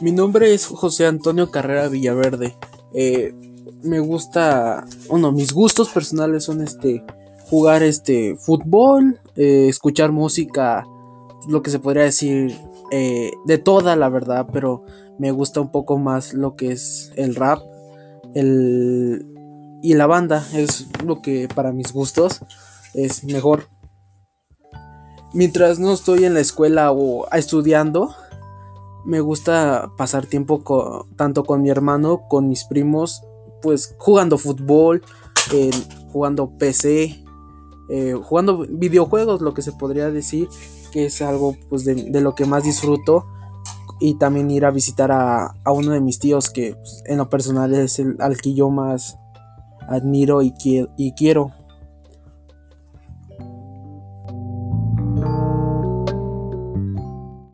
Mi nombre es José Antonio Carrera Villaverde. Eh, me gusta, bueno, mis gustos personales son este jugar este fútbol, eh, escuchar música, lo que se podría decir eh, de toda la verdad, pero me gusta un poco más lo que es el rap, el y la banda es lo que para mis gustos es mejor. Mientras no estoy en la escuela o estudiando, me gusta pasar tiempo tanto con mi hermano, con mis primos, pues jugando fútbol, jugando PC, eh, jugando videojuegos, lo que se podría decir que es algo pues de, lo que más disfruto y también ir a visitar a, uno de mis tíos que pues, en lo personal es el al que yo más admiro y, y quiero.